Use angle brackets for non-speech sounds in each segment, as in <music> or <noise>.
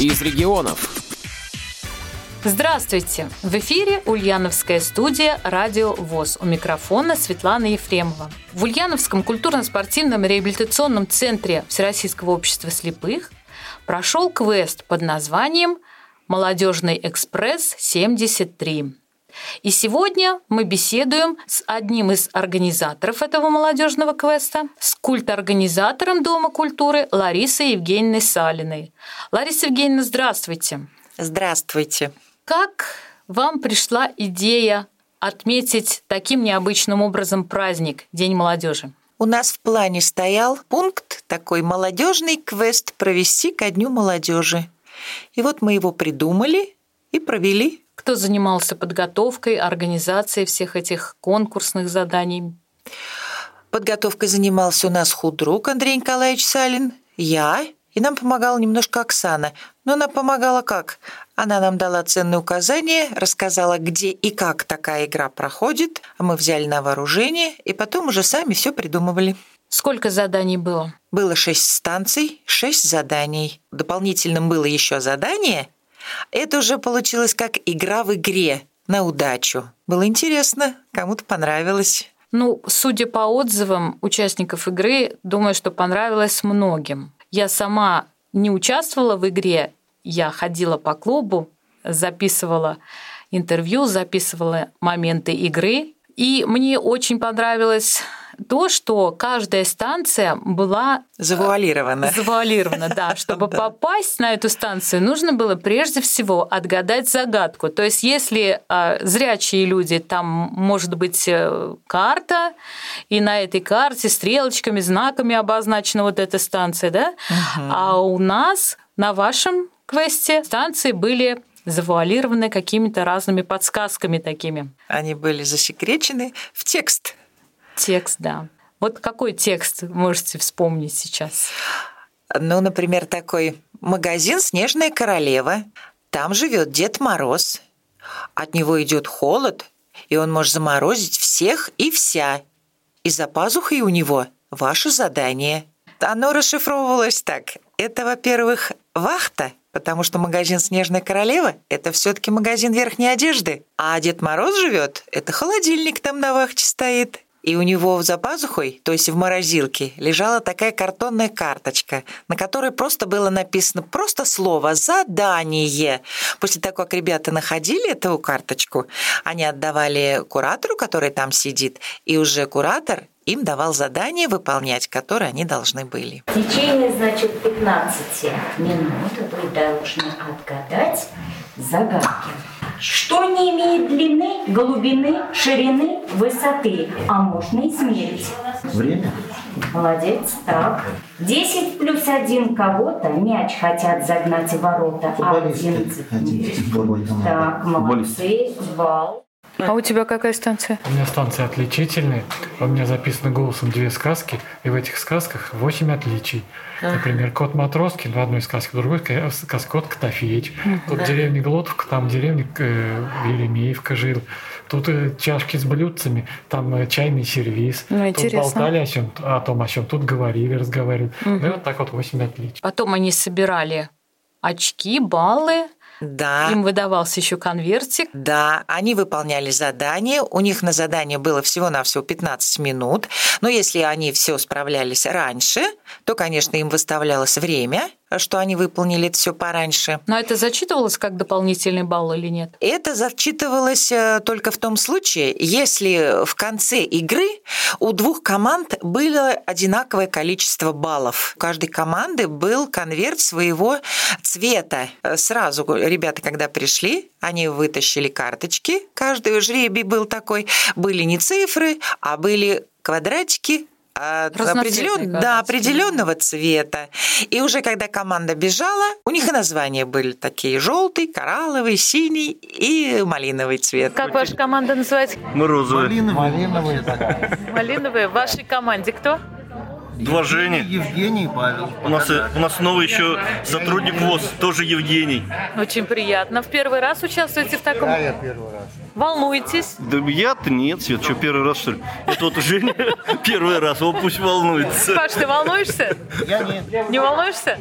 из регионов. Здравствуйте! В эфире Ульяновская студия «Радио ВОЗ». У микрофона Светлана Ефремова. В Ульяновском культурно-спортивном реабилитационном центре Всероссийского общества слепых прошел квест под названием «Молодежный экспресс-73». И сегодня мы беседуем с одним из организаторов этого молодежного квеста, с культорганизатором Дома культуры Ларисой Евгеньевной Салиной. Лариса Евгеньевна, здравствуйте. Здравствуйте. Как вам пришла идея отметить таким необычным образом праздник День молодежи? У нас в плане стоял пункт такой молодежный квест провести ко дню молодежи. И вот мы его придумали и провели. Кто занимался подготовкой, организацией всех этих конкурсных заданий? Подготовкой занимался у нас худрук Андрей Николаевич Салин, я, и нам помогала немножко Оксана. Но она помогала как? Она нам дала ценные указания, рассказала, где и как такая игра проходит. А мы взяли на вооружение и потом уже сами все придумывали. Сколько заданий было? Было шесть станций, шесть заданий. Дополнительным было еще задание. Это уже получилось как игра в игре на удачу. Было интересно, кому-то понравилось. Ну, судя по отзывам участников игры, думаю, что понравилось многим. Я сама не участвовала в игре я ходила по клубу, записывала интервью, записывала моменты игры. И мне очень понравилось то, что каждая станция была э, завуалирована. Завуалирована, да. <laughs> Чтобы попасть на эту станцию, нужно было прежде всего отгадать загадку. То есть, если э, зрячие люди, там может быть э, карта, и на этой карте стрелочками, знаками обозначена вот эта станция, да, а у нас на вашем квесте станции были завуалированы какими-то разными подсказками такими. Они были засекречены в текст. Текст, да. Вот какой текст можете вспомнить сейчас? Ну, например, такой магазин «Снежная королева». Там живет Дед Мороз. От него идет холод, и он может заморозить всех и вся. И за пазухой у него ваше задание. Оно расшифровывалось так. Это, во-первых, вахта – Потому что магазин «Снежная королева» — это все таки магазин верхней одежды. А Дед Мороз живет — это холодильник там на вахте стоит. И у него за пазухой, то есть в морозилке, лежала такая картонная карточка, на которой просто было написано просто слово «задание». После того, как ребята находили эту карточку, они отдавали куратору, который там сидит, и уже куратор им давал задание выполнять, которые они должны были. В течение, значит, 15 минут вы должны отгадать загадки. Что не имеет длины, глубины, ширины, высоты, а можно измерить? Время? Молодец, так. 10 плюс 1 кого-то мяч хотят загнать в ворота. Футболисты. 11. 11. Так, молодцы, бал. А у тебя какая станция? У меня станция отличительная. У меня записано голосом две сказки, и в этих сказках восемь отличий. Например, кот Матроскин в одной сказке, в другой сказке кот Котофеич. Тут деревня Глотовка, там деревня э, Еремеевка жил. Тут э, чашки с блюдцами, там э, чайный сервис. Ну, тут интересно. болтали о, чем, о том, о чем. Тут говорили, разговаривали. Угу. Ну и вот так вот восемь отличий. Потом они собирали очки, баллы, да. Им выдавался еще конвертик. Да, они выполняли задание. У них на задание было всего-навсего 15 минут. Но если они все справлялись раньше, то, конечно, им выставлялось время, что они выполнили это все пораньше. Но это зачитывалось как дополнительный балл или нет? Это зачитывалось э, только в том случае, если в конце игры у двух команд было одинаковое количество баллов. У каждой команды был конверт своего цвета. Сразу ребята, когда пришли, они вытащили карточки, каждый жребий был такой, были не цифры, а были квадратики, определен... да, определенного цвета. И уже когда команда бежала, у них и названия были такие желтый, коралловый, синий и малиновый цвет. Как ваша команда называется? Мы розовые. Малиновые. Малиновые. Малиновые. В вашей команде кто? Два Жени. Евгений и Павел. У нас, у нас новый еще сотрудник ВОЗ, тоже Евгений. Очень приятно. В первый раз участвуете в таком? Да, я первый раз. Волнуетесь? Да я-то нет, Свет, что первый раз, что ли? Это вот Женя <laughs> первый раз, он пусть волнуется. Паш, ты волнуешься? Я нет. Не волнуешься?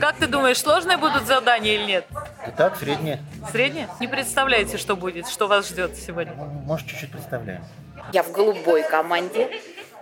Как ты думаешь, сложные будут задания или нет? Итак, среднее. Средние? Не представляете, что будет, что вас ждет сегодня? Может, чуть-чуть представляем. Я в голубой команде.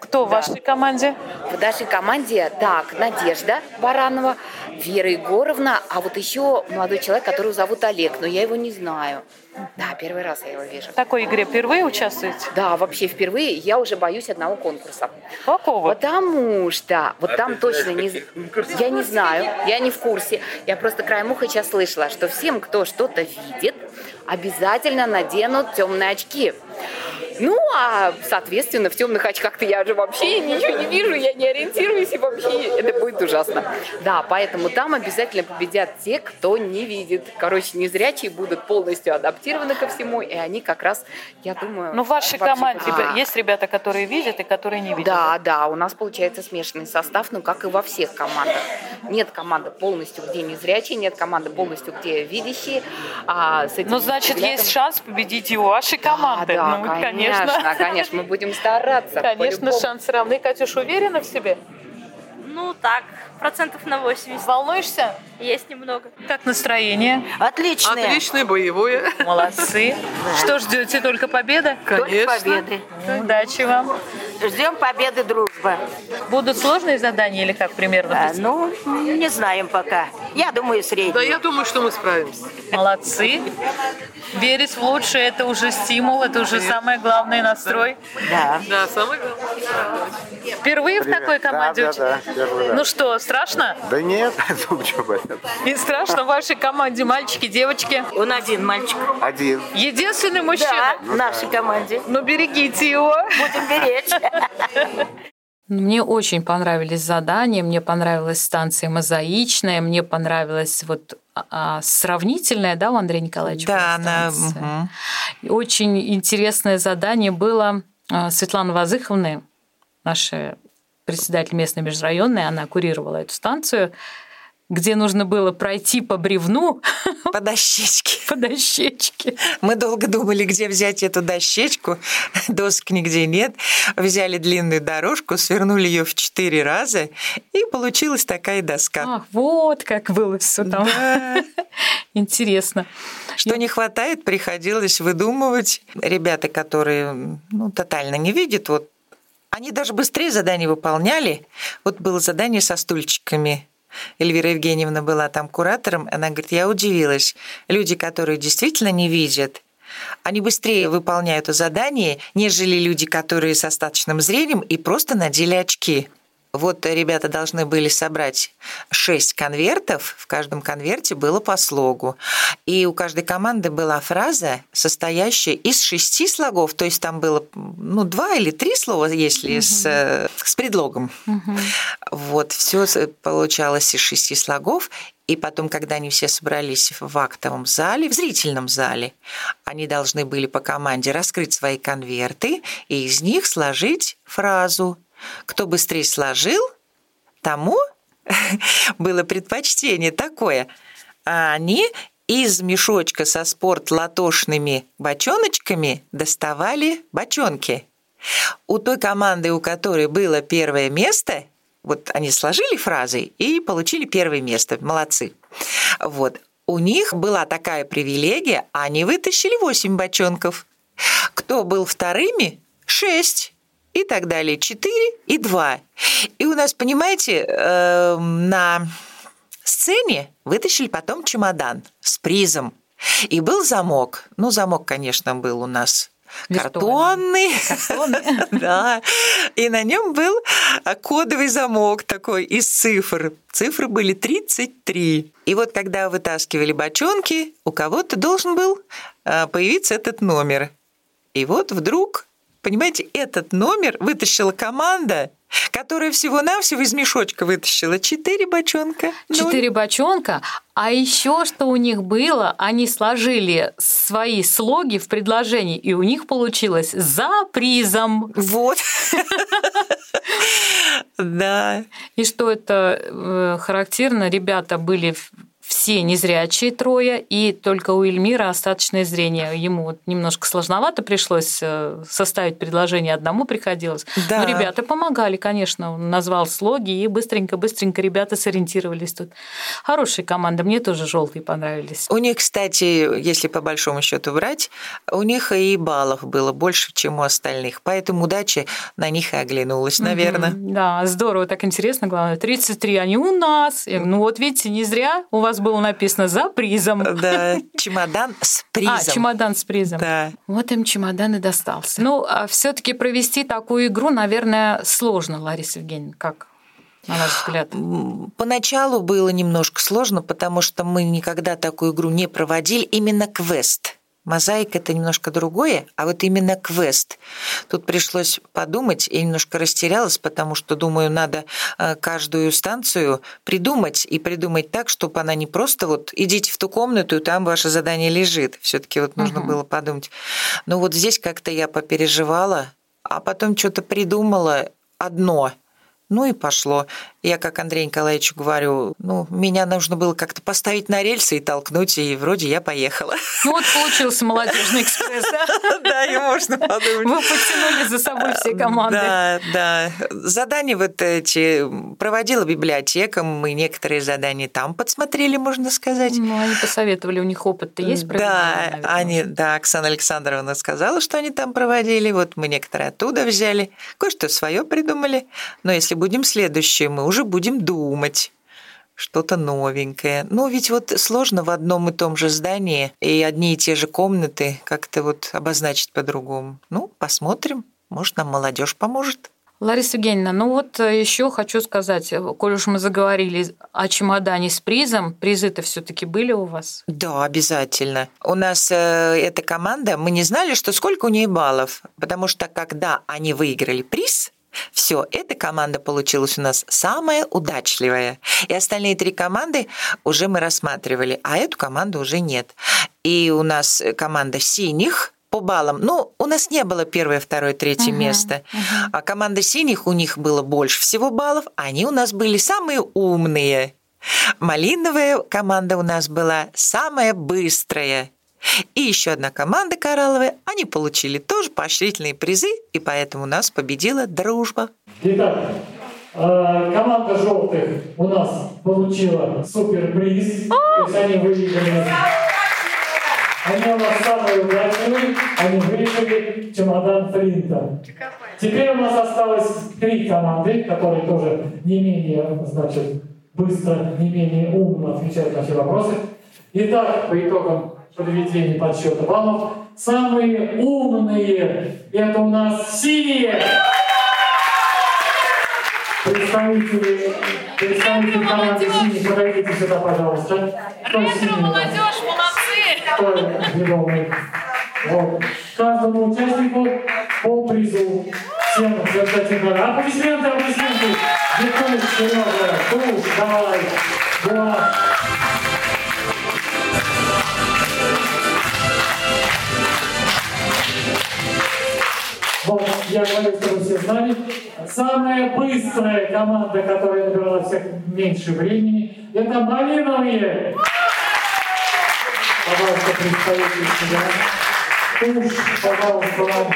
Кто в вашей команде? В нашей команде, так, Надежда Баранова, Вера Егоровна, а вот еще молодой человек, которого зовут Олег, но я его не знаю. Да, первый раз я его вижу. В такой игре впервые участвуете? Да, вообще впервые я уже боюсь одного конкурса. Какого? Потому что вот там точно не... Я не знаю, я не в курсе. Я просто краем уха сейчас слышала, что всем, кто что-то видит, обязательно наденут темные очки. Ну, а, соответственно, в темных очках-то я же вообще ничего не вижу, я не ориентируюсь, и вообще это будет ужасно. Да, поэтому там обязательно победят те, кто не видит. Короче, незрячие будут полностью адаптированы ко всему, и они как раз, я думаю... Ну, в вашей вообще команде победят. есть ребята, которые видят и которые не видят. Да, да, у нас получается смешанный состав, ну, как и во всех командах. Нет команды полностью, где незрячие, нет команды полностью, где видящие. А с этим Ну, значит, взглядом- есть шанс победить и у вашей команды. Да, ну, да, конечно. конечно, конечно, мы будем стараться. Конечно, шансы равны. Катюш, уверена в себе? Ну так, процентов на 80. Волнуешься? Есть немного. Как настроение? Отличное. Отличное боевое. Молодцы. Что ждете? Только победа? Только победы. Удачи вам. Ждем победы, дружба. Будут сложные задания или как примерно? А, ну, не знаем пока. Я думаю, среднее. Да, я думаю, что мы справимся. Молодцы. Верить в лучшее – это уже стимул, это уже самое главное настрой. Да. Да, самое главное. Впервые в такой команде Да, да, да, первый раз. Ну что, страшно? Да нет, ну что. Не страшно в вашей команде мальчики, девочки? Он один мальчик. Один. Единственный Да, мужчина? в нашей команде. Ну берегите его. Будем беречь. <laughs> Мне очень понравились задания, мне понравилась станция мозаичная, мне понравилась вот а, а, сравнительная, да, у Андрея Николаевича? Да, она... И Очень интересное задание было а, Светланы Вазыховны, наша председатель местной межрайонной, она курировала эту станцию, где нужно было пройти по бревну, <laughs> По дощечке. <laughs> по дощечке. Мы долго думали, где взять эту дощечку. Досок нигде нет. Взяли длинную дорожку, свернули ее в четыре раза, и получилась такая доска. Ах, вот как было все там. Да. <laughs> Интересно. Что не хватает, приходилось выдумывать. Ребята, которые ну, тотально не видят, вот они даже быстрее задание выполняли. Вот было задание со стульчиками. Эльвира Евгеньевна была там куратором. Она говорит, я удивилась. Люди, которые действительно не видят, они быстрее выполняют задание, нежели люди, которые с остаточным зрением и просто надели очки. Вот ребята должны были собрать шесть конвертов, в каждом конверте было по слогу. И у каждой команды была фраза, состоящая из шести слогов, то есть там было ну, два или три слова, если с, э, с предлогом. Вот, все получалось из шести слогов. И потом, когда они все собрались в актовом зале, в зрительном зале, они должны были по команде раскрыть свои конверты и из них сложить фразу. Кто быстрее сложил, тому <laughs> было предпочтение такое. А они из мешочка со спорт-латошными бочоночками доставали бочонки. У той команды, у которой было первое место, вот они сложили фразы и получили первое место. Молодцы. Вот. У них была такая привилегия, они вытащили 8 бочонков. Кто был вторыми? 6 и так далее. 4 и 2. И у нас, понимаете, э, на сцене вытащили потом чемодан с призом. И был замок. Ну, замок, конечно, был у нас картонный. <laughs> Да. И на нем был кодовый замок такой из цифр. Цифры были 33. И вот когда вытаскивали бочонки, у кого-то должен был э, появиться этот номер. И вот вдруг, понимаете, этот номер вытащила команда, которая всего-навсего из мешочка вытащила четыре бочонка. Четыре бочонка. А еще что у них было, они сложили свои слоги в предложении, и у них получилось за призом. Вот. <laughs> Да. И что это э, характерно, ребята были все незрячие трое, и только у Эльмира остаточное зрение. Ему вот немножко сложновато пришлось э, составить предложение, одному приходилось. Да. Но ребята помогали, конечно. Он назвал слоги, и быстренько-быстренько ребята сориентировались тут. Хорошая команда, мне тоже желтые понравились. У них, кстати, если по большому счету брать, у них и баллов было больше, чем у остальных. Поэтому удача на них и оглянулась, наверное. Мгм. Да, здорово, так интересно, главное. 33, они у нас. Ну вот видите, не зря у вас было написано за призом. Да, <laughs> чемодан с призом. А, чемодан с призом. Да. Вот им чемодан и достался. Ну, а все-таки провести такую игру, наверное, сложно, Лариса Евгеньевна. Как, на ваш взгляд? Поначалу было немножко сложно, потому что мы никогда такую игру не проводили, именно квест. Мозаика это немножко другое, а вот именно квест. Тут пришлось подумать, я немножко растерялась, потому что, думаю, надо э, каждую станцию придумать и придумать так, чтобы она не просто вот идите в ту комнату, и там ваше задание лежит. Все-таки вот нужно Мгм. было подумать. Но вот здесь как-то я попереживала, а потом что-то придумала одно. Ну и пошло. Я, как Андрей Николаевичу говорю, ну, меня нужно было как-то поставить на рельсы и толкнуть, и вроде я поехала. Ну вот получился молодежный экспресс, да? <laughs> Да, и можно подумать. Вы потянули за собой все команды. Да, да. Задания вот эти проводила библиотека, мы некоторые задания там подсмотрели, можно сказать. Ну, они посоветовали, у них опыт-то есть Да, они, да, Оксана Александровна сказала, что они там проводили. Вот мы некоторые оттуда взяли. Кое-что свое придумали. Но если будем следующее, мы уже будем думать что-то новенькое. Ну, ведь вот сложно в одном и том же здании и одни и те же комнаты как-то вот обозначить по-другому. Ну, посмотрим. Может, нам молодежь поможет. Лариса Евгеньевна, ну вот еще хочу сказать, э, коль уж мы заговорили о чемодане с призом, призы-то все таки были у вас? Да, обязательно. У нас э, эта команда, мы не знали, что сколько у нее баллов, потому что когда они выиграли приз, все, эта команда получилась у нас самая удачливая. И остальные три команды уже мы рассматривали, а эту команду уже нет. И у нас команда синих по баллам. Ну, у нас не было первое, второе, третье Мгм, место. А команда синих, у них было больше всего баллов, они у нас были самые умные. Малиновая команда у нас была самая быстрая. И еще одна команда коралловая, они получили тоже поощрительные призы, и поэтому у нас победила дружба. Итак, э, команда желтых у нас получила суперприз. То есть они выиграли. Они у нас самые удачливые, они выиграли чемодан Флинта. Теперь у нас осталось три команды, которые тоже не менее, значит, быстро, не менее умно отвечают на все вопросы. Итак, по итогам подведения подсчета баллов, самые умные это у нас синие. Представители, представители команды синих, подойдите сюда, пожалуйста. Кто синий? Молодежь, молодцы! Кто ведомый? Вот. Каждому участнику по призу. Всем замечательно. Аплодисменты, аплодисменты. Дикуш, Сережа, Туш, давай. Да. Я говорю, чтобы все знали. Самая быстрая команда, которая набрала всех меньше времени, это малиновые. Пожалуйста, представитель себя. Туш, пожалуйста, вам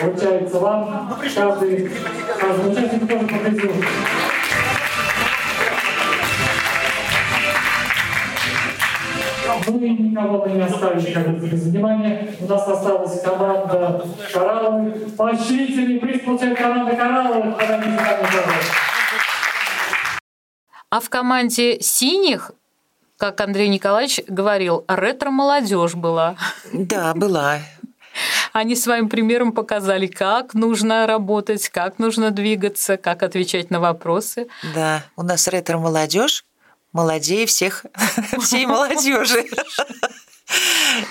вручается вам. Каждый, каждый участник тоже победил. Ну и никого мы не оставили как бы без внимания. У нас осталась команда Коралловых. Поощрительный приз получает команда Коралловых. Подойдите ко мне, пожалуйста. А в команде синих, как Андрей Николаевич говорил, ретро-молодежь была. Да, была. Они своим примером показали, как нужно работать, как нужно двигаться, как отвечать на вопросы. Да, у нас ретро-молодежь молодее всех, <laughs> всей молодежи.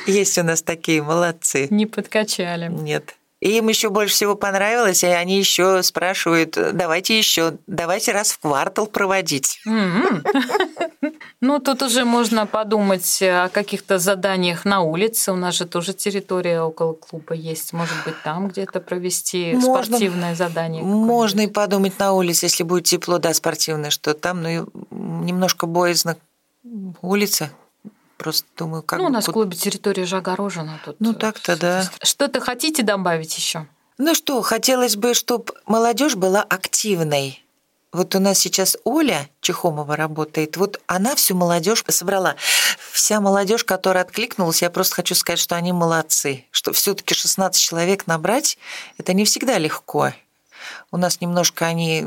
Есть у нас такие молодцы. Не подкачали. Нет. И им еще больше всего понравилось, и они еще спрашивают, давайте еще, давайте раз в квартал проводить. М-м. Ну, тут уже можно подумать о каких-то заданиях на улице. У нас же тоже территория около клуба есть. Может быть, там где-то провести Можно. спортивное задание. Можно и подумать на улице, если будет тепло, да, спортивное, что там, ну, немножко боязно улица. Просто думаю, как ну, у нас в клубе территория же огорожена. Тут Ну, так-то да. Что-то хотите добавить еще? Ну что, хотелось бы, чтобы молодежь была активной. Вот у нас сейчас Оля Чехомова работает, вот она всю молодежь собрала. Вся молодежь, которая откликнулась, я просто хочу сказать, что они молодцы. Что все-таки 16 человек набрать, это не всегда легко. У нас немножко они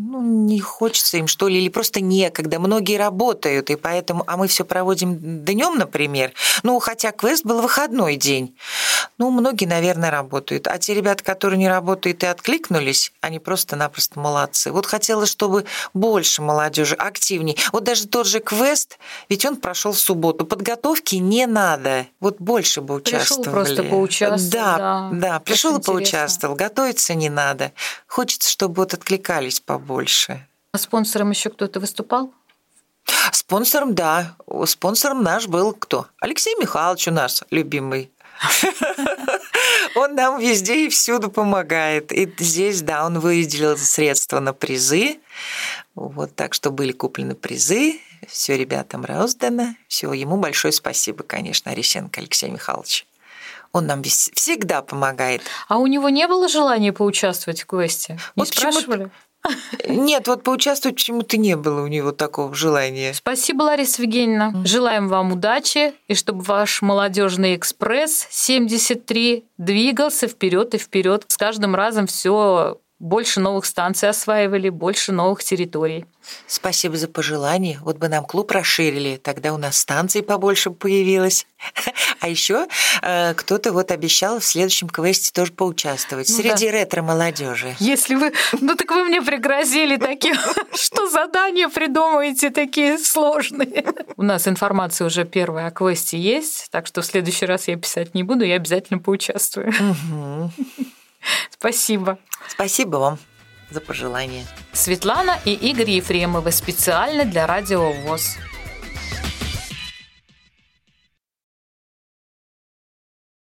ну, не хочется им, что ли, или просто некогда. Многие работают, и поэтому... А мы все проводим днем, например. Ну, хотя квест был выходной день. Ну, многие, наверное, работают. А те ребята, которые не работают и откликнулись, они просто-напросто молодцы. Вот хотелось, чтобы больше молодежи, активней. Вот даже тот же квест, ведь он прошел в субботу. Подготовки не надо. Вот больше бы Пришел участвовали. просто поучаствовать, Да, да. да, пришел и поучаствовал. Готовиться не надо. Хочется, чтобы вот откликались побольше. А спонсором еще кто-то выступал? Спонсором, да. Спонсором наш был кто? Алексей Михайлович у нас любимый. <laughs> Он нам везде и всюду помогает. И здесь, да, он выделил средства на призы. Вот так что были куплены призы, все ребятам раздано. Все, ему большое спасибо, конечно, Орещенко Алексей Михайлович. Он нам всегда помогает. А у него не было желания поучаствовать в квесте? Не Вот спрашивали? Нет, вот поучаствовать почему-то не было у него такого желания. Спасибо, Лариса Евгеньевна. Желаем вам удачи и чтобы ваш молодежный экспресс 73 двигался вперед и вперед. С каждым разом все больше новых станций осваивали, больше новых территорий. Спасибо за пожелание. Вот бы нам клуб расширили, тогда у нас станций побольше появилось. <laughs> А еще кто-то вот обещал в следующем квесте тоже поучаствовать Ну среди да. ретро-молодежи. Если вы... Ну так вы мне пригрозили такие, <laughs> что задания придумаете такие сложные. У нас информация уже первая о квесте есть, так что в следующий раз я писать не буду, я обязательно поучаствую. Спасибо. Спасибо вам за пожелание. Светлана и Игорь Ефремовы специально для Радио ВОЗ.